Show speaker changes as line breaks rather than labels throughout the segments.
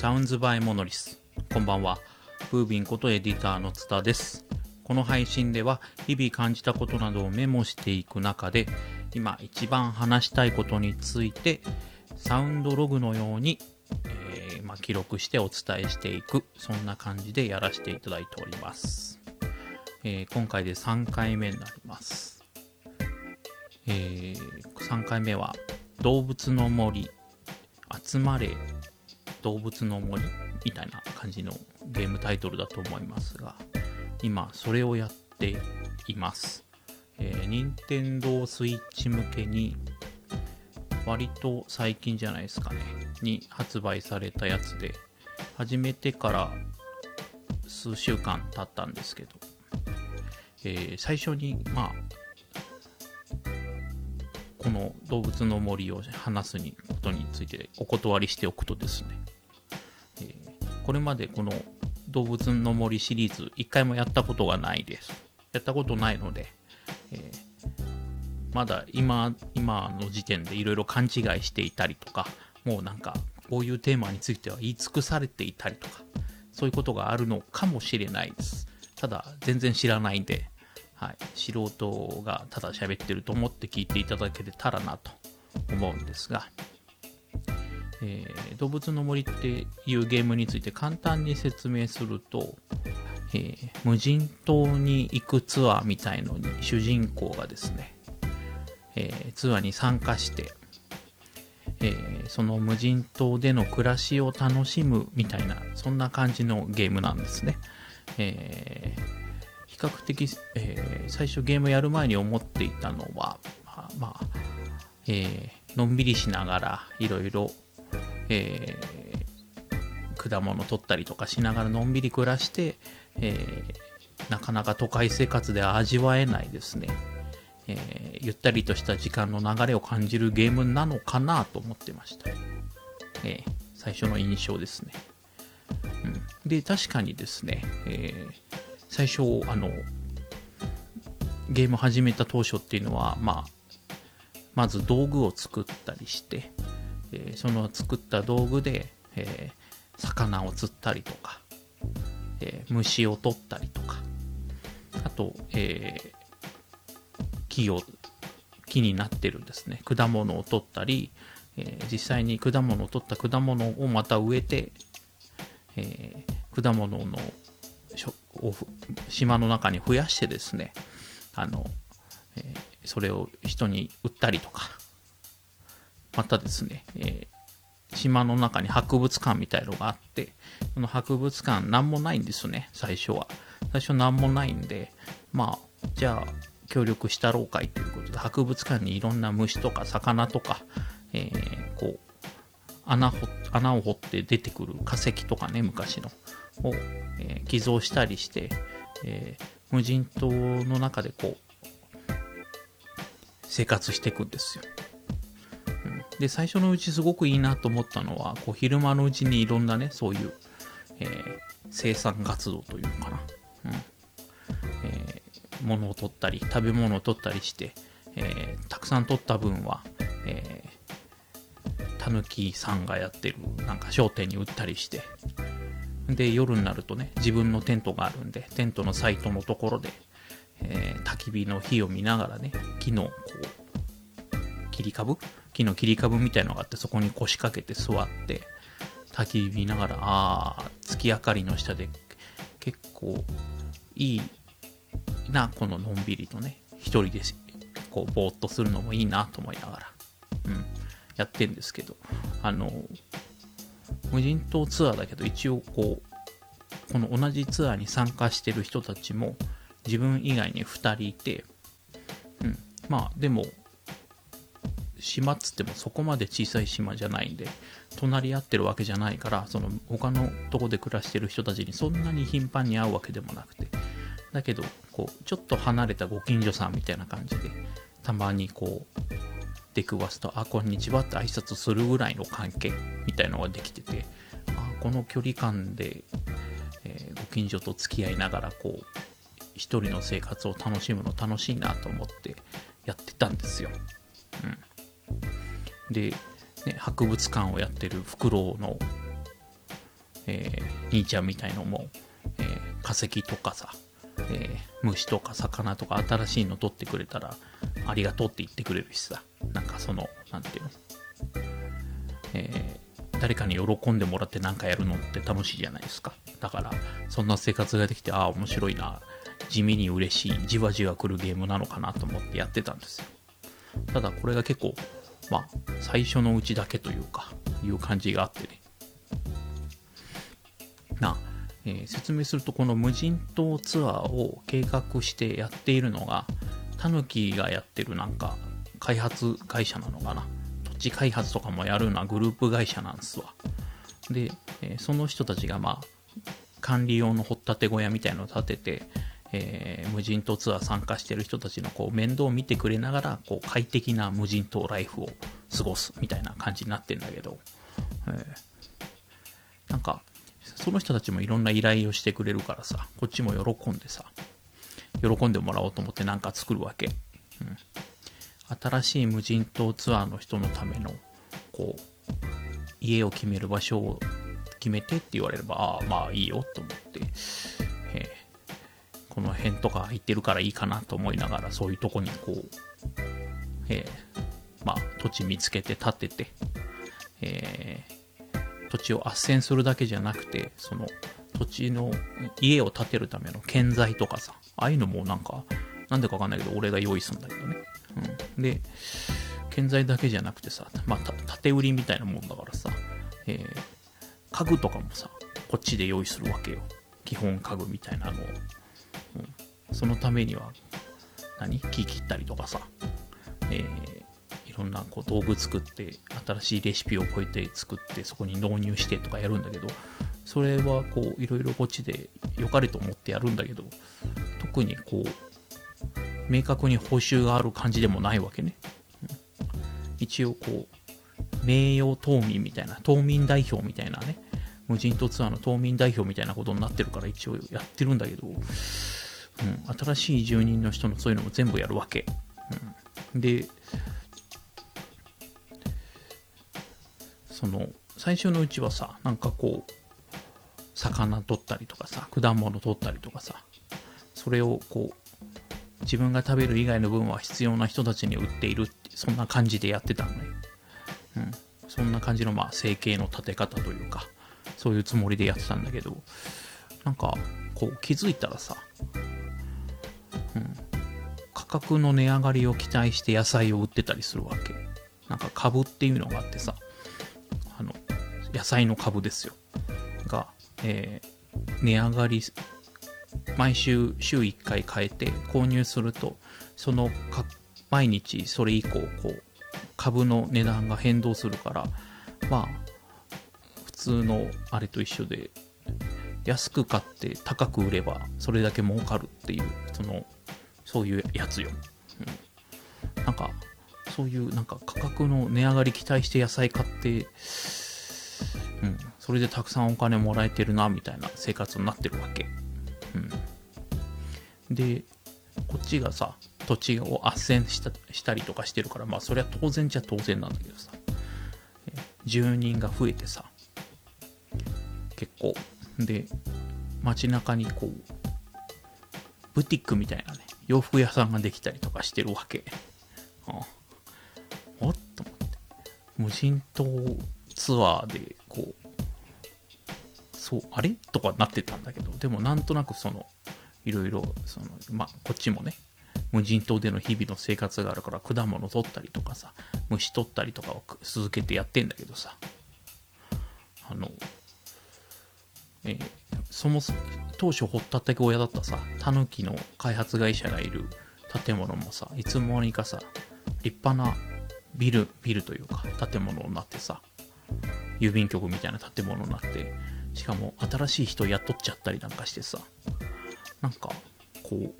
サウンズバイモノリス。こんばんは。ブービンことエディターの津田です。この配信では日々感じたことなどをメモしていく中で、今一番話したいことについて、サウンドログのように、えーまあ、記録してお伝えしていく、そんな感じでやらせていただいております。えー今回で3回目になります。え3回目は、動物の森、集まれ動物の森みたいな感じのゲームタイトルだと思いますが、今それをやっています。えー、任天堂スイッチ向けに、割と最近じゃないですかね、に発売されたやつで、始めてから数週間経ったんですけど、えー最初に、まあ、この動物の森を話すことについてお断りしておくとですね、えーこれまでこの動物の森シリーズ一回もやったことがないです。やったことないので、えーまだ今、今の時点でいろいろ勘違いしていたりとか、もうなんかこういうテーマについては言い尽くされていたりとか、そういうことがあるのかもしれないです。ただ、全然知らないんで、はい、素人がただ喋ってると思って聞いていただけたらなと思うんですが、えー動物の森っていうゲームについて簡単に説明すると、えー無人島に行くツアーみたいのに主人公がですね、えーツアーに参加して、えその無人島での暮らしを楽しむみたいなそんな感じのゲームなんですね。え比較的、えー最初ゲームやる前に思っていたのは、まあ、まあえーのんびりしながらいろいろ、え果物取ったりとかしながらのんびり暮らして、えなかなか都会生活では味わえないですね、えゆったりとした時間の流れを感じるゲームなのかなと思ってました、えー最初の印象ですね、うん、で確かにですね、えー最初あのゲーム始めた当初っていうのはまあまず道具を作ったりして、えその作った道具で、えー魚を釣ったりとか、えー虫を取ったりとかあと、え木を木になってるんですね。果物を取ったり、え実際に果物を取った果物をまた植えて、え果物の島の中に増やしてですねあの、えーそれを人に売ったりとかまたですね、えー島の中に博物館みたいのがあってその博物館何もないんですね最初は。最初何もないんでまあじゃあ協力したろうかいということで博物館にいろんな虫とか魚とか、えーこう穴を掘って出てくる化石とかね昔の。を、えー寄贈したりして、えー無人島の中でこう生活していくんですよ。うん。で最初のうちすごくいいなと思ったのはこう昼間のうちにいろんなねそういう、えー生産活動というのかな、うん。えー物を取ったり食べ物を取ったりして、えーたくさん取った分は、えたぬきさんがやってるなんか商店に売ったりしてで夜になるとね自分のテントがあるんでテントのサイトのところで、えー焚き火の火を見ながらね木のこう切り株？木の切り株みたいのがあってそこに腰掛けて座って焚き火見ながらああ月明かりの下で結構いいなこののんびりとね一人でこうぼーっとするのもいいなと思いながら、うん、やってんですけどあの無人島ツアーだけど一応こうこの同じツアーに参加してる人たちも自分以外に2人いて、うん、まあでも島っつってもそこまで小さい島じゃないんで隣り合ってるわけじゃないからその他のとこで暮らしてる人たちにそんなに頻繁に会うわけでもなくて。だけどこうちょっと離れたご近所さんみたいな感じでたまにこう出くわすと「あこんにちは」って挨拶するぐらいの関係みたいのができてて。あこの距離感で、えーご近所と付き合いながらこう一人の生活を楽しむの楽しいなと思ってやってたんですよ。うん、で、ね、博物館をやってるフクロウのえー、兄ちゃんみたいのも、えー、化石とかさ、えー、虫とか魚とか新しいの取ってくれたら、ありがとうって言ってくれるしさ、なんかその、なんていうの、えー、誰かに喜んでもらって何かやるのって楽しいじゃないですか。だから、そんな生活ができて、ああ、面白いな、地味に嬉しい、じわじわ来るゲームなのかなと思ってやってたんですよ。ただ、これが結構、まあ、最初のうちだけというか、いう感じがあってね。えー、説明すると、この無人島ツアーを計画してやっているのが、タヌキがやってるなんか、開発会社なのかな。土地開発とかもやるようなグループ会社なんですわ。で、えー、その人たちがまあ、管理用の掘ったて小屋みたいのを建てて、えー、無人島ツアー参加してる人たちのこう面倒を見てくれながらこう快適な無人島ライフを過ごすみたいな感じになってんだけど、えー、なんかその人たちもいろんな依頼をしてくれるからさこっちも喜んでさ喜んでもらおうと思ってなんか作るわけ、うん、新しい無人島ツアーの人のためのこう家を決める場所を決めてって言われればああまあいいよと思って、えーこの辺とか行ってるからいいかなと思いながら、そういうとこにこう、えー、まあ、土地見つけて建てて、えー、土地を斡旋するだけじゃなくて、その土地の家を建てるための建材とかさ、ああいうのもなんか、なんでかわかんないけど、俺が用意するんだけどね。うん。で、建材だけじゃなくてさ、まあ、建売りみたいなもんだからさ、えー、家具とかもさ、こっちで用意するわけよ。基本家具みたいなのを。うん、そのためには何？木切ったりとかさ、えー、ろんなこう道具作って新しいレシピをこうやって作ってそこに納入してとかやるんだけどそれはこういろいろこっちで良かれと思ってやるんだけど特にこう明確に報酬がある感じでもないわけね、一応こう名誉島民みたいな島民代表みたいなね無人島ツアーの島民代表みたいなことになってるから一応やってるんだけど、うん、新しい住人の人のそういうのも全部やるわけ。うん、で、その、最初のうちはさ、なんかこう、魚取ったりとかさ、果物取ったりとかさ、それをこう、自分が食べる以外の分は必要な人たちに売っているってそんな感じでやってたのね。うん。そんな感じのまあ生計の立て方というか、そういうつもりでやってたんだけど、なんか、こう気づいたらさ、うん、価格の値上がりを期待して野菜を売ってたりするわけ。なんか株っていうのがあってさ、野菜の株ですよ。が、えー、値上がり、毎週週1回変えて購入すると、そのか毎日それ以降、こう、株の値段が変動するから、まあ、普通のあれと一緒で安く買って高く売ればそれだけ儲かるっていうそのそういうやつよ、うん、なんかそういうなんか価格の値上がり期待して野菜買って、うん、それでたくさんお金もらえてるなみたいな生活になってるわけ、うん、でこっちがさ土地を斡旋したしたりとかしてるからまあそれは当然じゃ当然なんだけどさ住人が増えてさ結構。で、街中にこう、ブティックみたいなね、洋服屋さんができたりとかしてるわけ。ああおっと思って。無人島ツアーで、こう、そう、あれ？とかなってたんだけど、でもなんとなくその、いろいろ、その、まあ、こっちもね、無人島での日々の生活があるから果物取ったりとかさ、虫取ったりとかを続けてやってんだけどさ、あの、えー、そもそも当初掘ったて小屋だったさタヌキの開発会社がいる建物もさいつの間にかさ立派なビルビルというか建物になってさ郵便局みたいな建物になってしかも新しい人雇っちゃったりなんかしてさなんかこ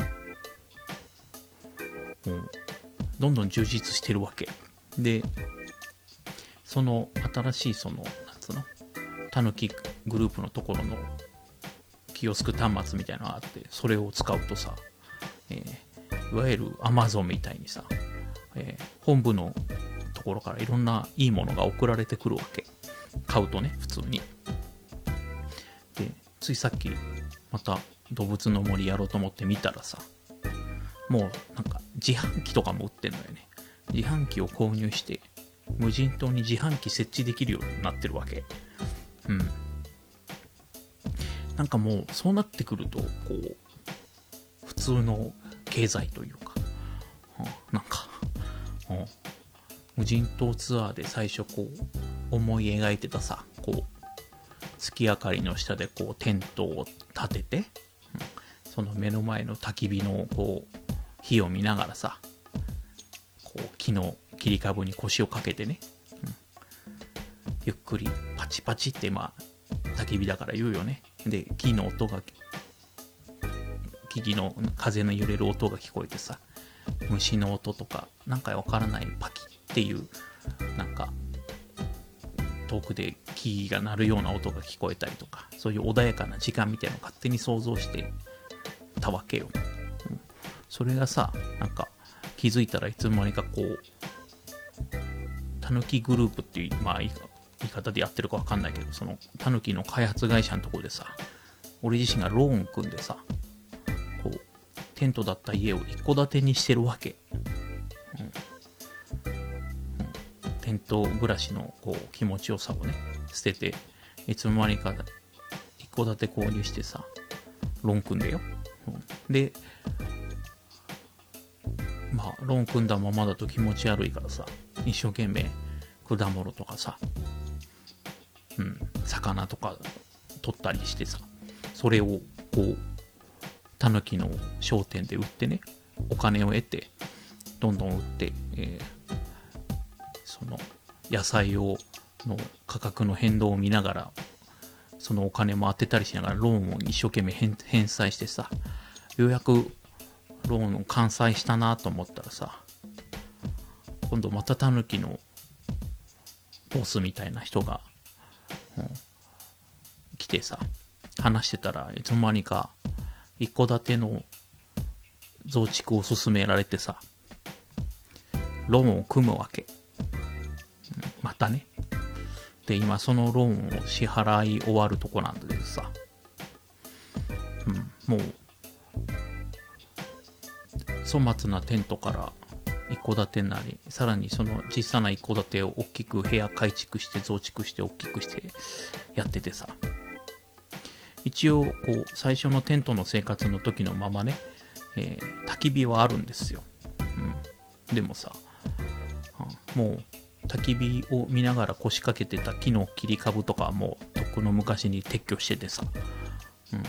うもうどんどん充実してるわけでその新しいそのなんつうの？たぬきグループのところのキオスク端末みたいなのがあって、それを使うとさ、えー、いわゆる Amazon みたいにさ、えー、本部のところからいろんないいものが送られてくるわけ。買うとね、普通に。で。ついさっきまた動物の森やろうと思って見たらさもうなんか自販機とかも売ってんのよね。自販機を購入して無人島に自販機設置できるようになってるわけ。うん。なんかもうそうなってくるとこう普通の経済というか、うん、なんか、うん、無人島ツアーで最初こう思い描いてたさこう月明かりの下でこうテントを立てて、その目の前の焚き火のこう火を見ながらさこう木の切り株に腰をかけてね、うん、ゆっくりパチパチってまあ焚き火だから言うよね。で木の音が木々の風の揺れる音が聞こえてさ虫の音とかなんかわからないパキっていうなんか遠くで木が鳴るような音が聞こえたりとかそういう穏やかな時間みたいなのを勝手に想像してたわけよ、うん、それがさなんか気づいたらいつの間にかこうたぬきグループっていうまあ言い方でやってるかわかんないけどそのたぬきの開発会社のところでさ俺自身がローン組んでさこうテントだった家を一戸建てにしてるわけ、うん、テント暮らしのこう気持ちよさをね捨てていつの間にか一戸建て購入してさローン組んでよ、うん、でまあローン組んだままだと気持ち悪いからさ一生懸命果物とかさうん魚とか取ったりしてさそれをこうタヌキの商店で売ってねお金を得てどんどん売って、えー、その野菜をの価格の変動を見ながらそのお金も当てたりしながらローンを一生懸命返済してさようやくローンを完済したなと思ったらさ今度またタヌキのボスみたいな人が、うん、来てさ話してたらいつの間にか一戸建ての増築を進められてさローンを組むわけ、またね。で今そのローンを支払い終わるとこなんだけどさ、うん、もう粗末なテントから一戸建てなりさらにその小さな一戸建てを大きく部屋改築して増築して大きくしてやっててさ。一応こう最初のテントの生活の時のままね、えー、焚き火はあるんですよ、うん、でもさ、もう焚き火を見ながら腰掛けてた木の切り株とかはもうとっくの昔に撤去しててさ、うん、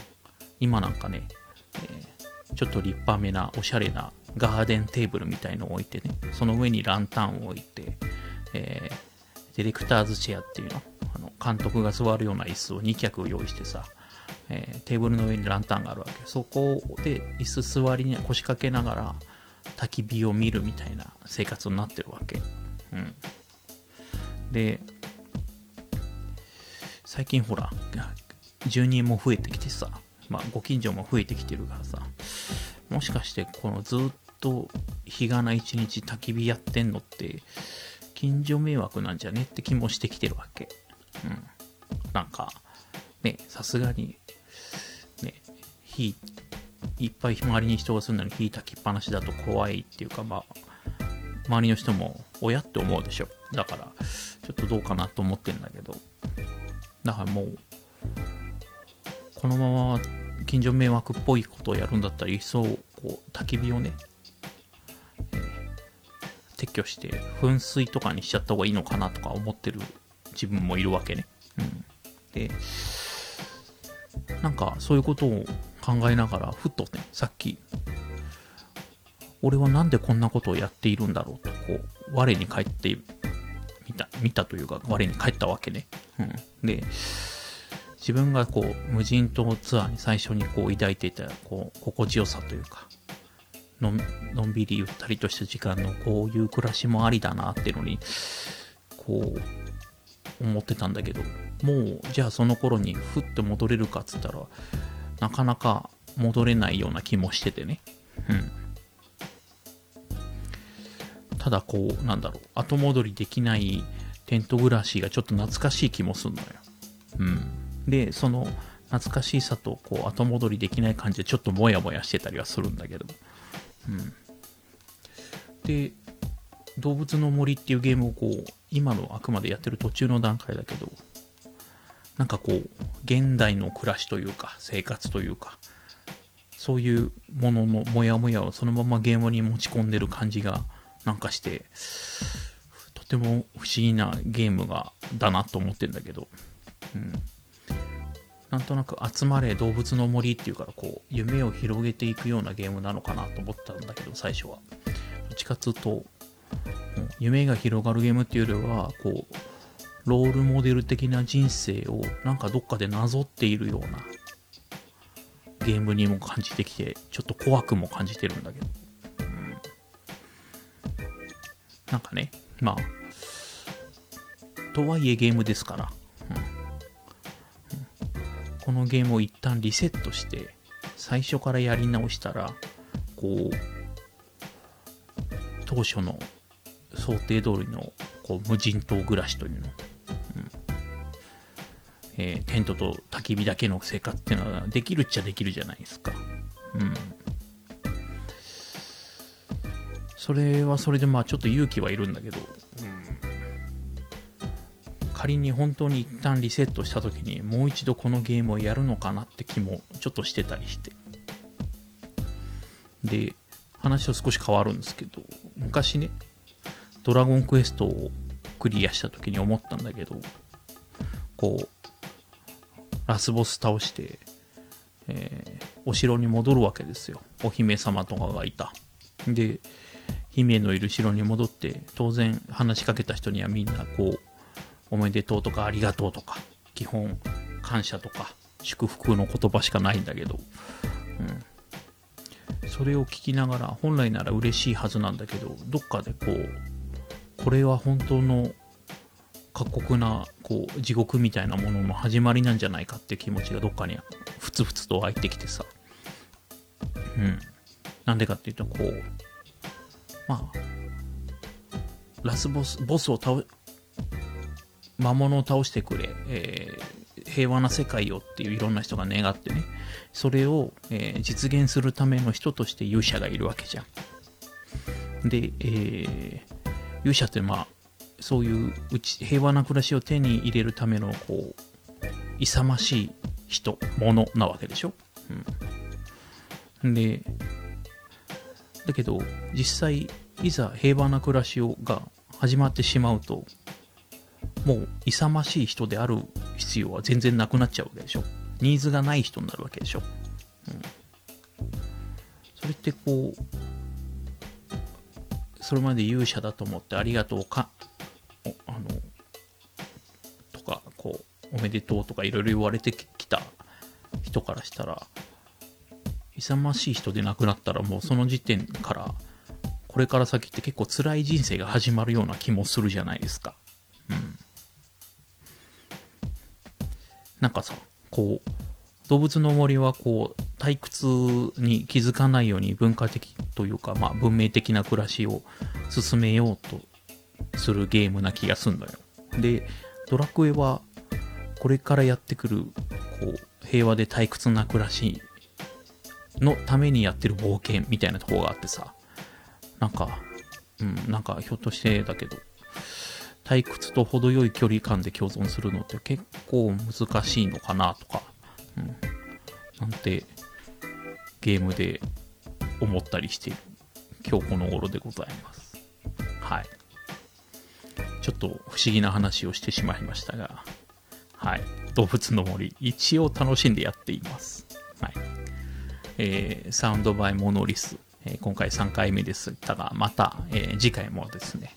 今なんかね、えー、ちょっと立派めなおしゃれなガーデンテーブルみたいのを置いてねその上にランタンを置いて、えー、ディレクターズチェアっていうの？あの監督が座るような椅子を2脚用意してさえー、テーブルの上にランタンがあるわけそこで椅子座りに腰掛けながら焚き火を見るみたいな生活になってるわけ、うん、で最近ほら住人も増えてきてさ、まあ、ご近所も増えてきてるからさもしかしてこのずっと日がな一日焚き火やってんのって近所迷惑なんじゃねって気もしてきてるわけ。うん。なんかねさすがにね火いっぱい周りに人が住んだのに火焚きっぱなしだと怖いっていうかまあ周りの人も親って思うでしょ。だからちょっとどうかなと思ってんだけど。だからもうこのまま近所迷惑っぽいことをやるんだったら一層こう焚き火をね、え、撤去して噴水とかにしちゃった方がいいのかなとか思ってる自分もいるわけね、うん、でなんかそういうことを考えながら、ふっとね、さっき、俺はなんでこんなことをやっているんだろうと、こう、我に返ってみた、見たというか、我に返ったわけね。うん。で、自分がこう、無人島ツアーに最初にこう抱いていた、こう、心地よさというか、ののんびりゆったりとした時間のこういう暮らしもありだなっていうのに、こう、思ってたんだけど、もう、じゃあその頃にふって戻れるかっつったら、なかなか戻れないような気もしててね。うん。ただこう、なんだろう、後戻りできないテント暮らしがちょっと懐かしい気もするのよ。うん。で、その懐かしさとこう後戻りできない感じでちょっとモヤモヤしてたりはするんだけど。うん。で、動物の森っていうゲームをこう、今のあくまでやってる途中の段階だけど、なんかこう、現代の暮らしというか、生活というか、そういうもののモヤモヤをそのままゲームに持ち込んでる感じがなんかして、とても不思議なゲームが、だなと思ってんだけど、うん。なんとなく集まれ動物の森っていうからこう夢を広げていくようなゲームなのかなと思ったんだけど最初は。どっちかっつうと夢が広がるゲームっていうよりはこうロールモデル的な人生をなんかどっかでなぞっているようなゲームにも感じてきてちょっと怖くも感じてるんだけど、なんかねまあとはいえゲームですから、うん、このゲームを一旦リセットして最初からやり直したらこう当初の想定通りのこう無人島暮らしというの。うん。えー、テントと焚き火だけの生活っていうのはできるっちゃできるじゃないですか。うん。それはそれでまあちょっと勇気はいるんだけど、うん、仮に本当に一旦リセットした時にもう一度このゲームをやるのかなって気もちょっとしてたりして。で、話は少し変わるんですけど、昔ね、ドラゴンクエストをクリアした時に思ったんだけど、こう、ラスボス倒して、えー、お城に戻るわけですよ。お姫様とかがいた。で、姫のいる城に戻って、当然話しかけた人にはみんなこう、おめでとうとかありがとうとか、基本感謝とか祝福の言葉しかないんだけど、うん。それを聞きながら、本来なら嬉しいはずなんだけど、どっかでこう、これは本当の過酷なこう地獄みたいなものの始まりなんじゃないかって気持ちがどっかにふつふつと湧いてきてさうんなんでかっていうとこうまあラスボスボスを倒魔物を倒してくれ、えー、平和な世界をっていういろんな人が願ってねそれを、えー、実現するための人として勇者がいるわけじゃん。で、えー、勇者ってまあそういううち平和な暮らしを手に入れるためのこう勇ましい人物なわけでしょ、うん、でだけど実際いざ平和な暮らしをが始まってしまうともう勇ましい人である必要は全然なくなっちゃうわけでしょ。ニーズがない人になるわけでしょ、うん、それってこうそれまで勇者だと思ってありがとうかあの、とか、こう、おめでとうとかいろいろ言われてきた人からしたら、勇ましい人で亡くなったらもうその時点から、これから先って結構辛い人生が始まるような気もするじゃないですか。うん。なんかさ、こう、動物の森はこう、退屈に気づかないように文化的というか、まあ文明的な暮らしを進めようとするゲームな気がすんのよ。で、ドラクエは、これからやってくる、こう、平和で退屈な暮らしのためにやってる冒険みたいなとこがあってさ、なんか、うん、なんかひょっとしてだけど、退屈と程よい距離感で共存するのって結構難しいのかなとか、うん、なんてゲームで思ったりしている今日この頃でございます。はい。ちょっと不思議な話をしてしまいましたが、はい。動物の森、一応楽しんでやっています。はい。えー、サウンドバイモノリス、今回3回目ですが、また、え、次回もですね、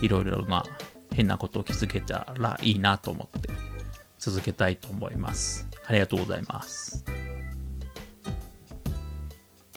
いろいろな変なことを気づけたらいいなと思って続けたいと思います。ありがとうございます。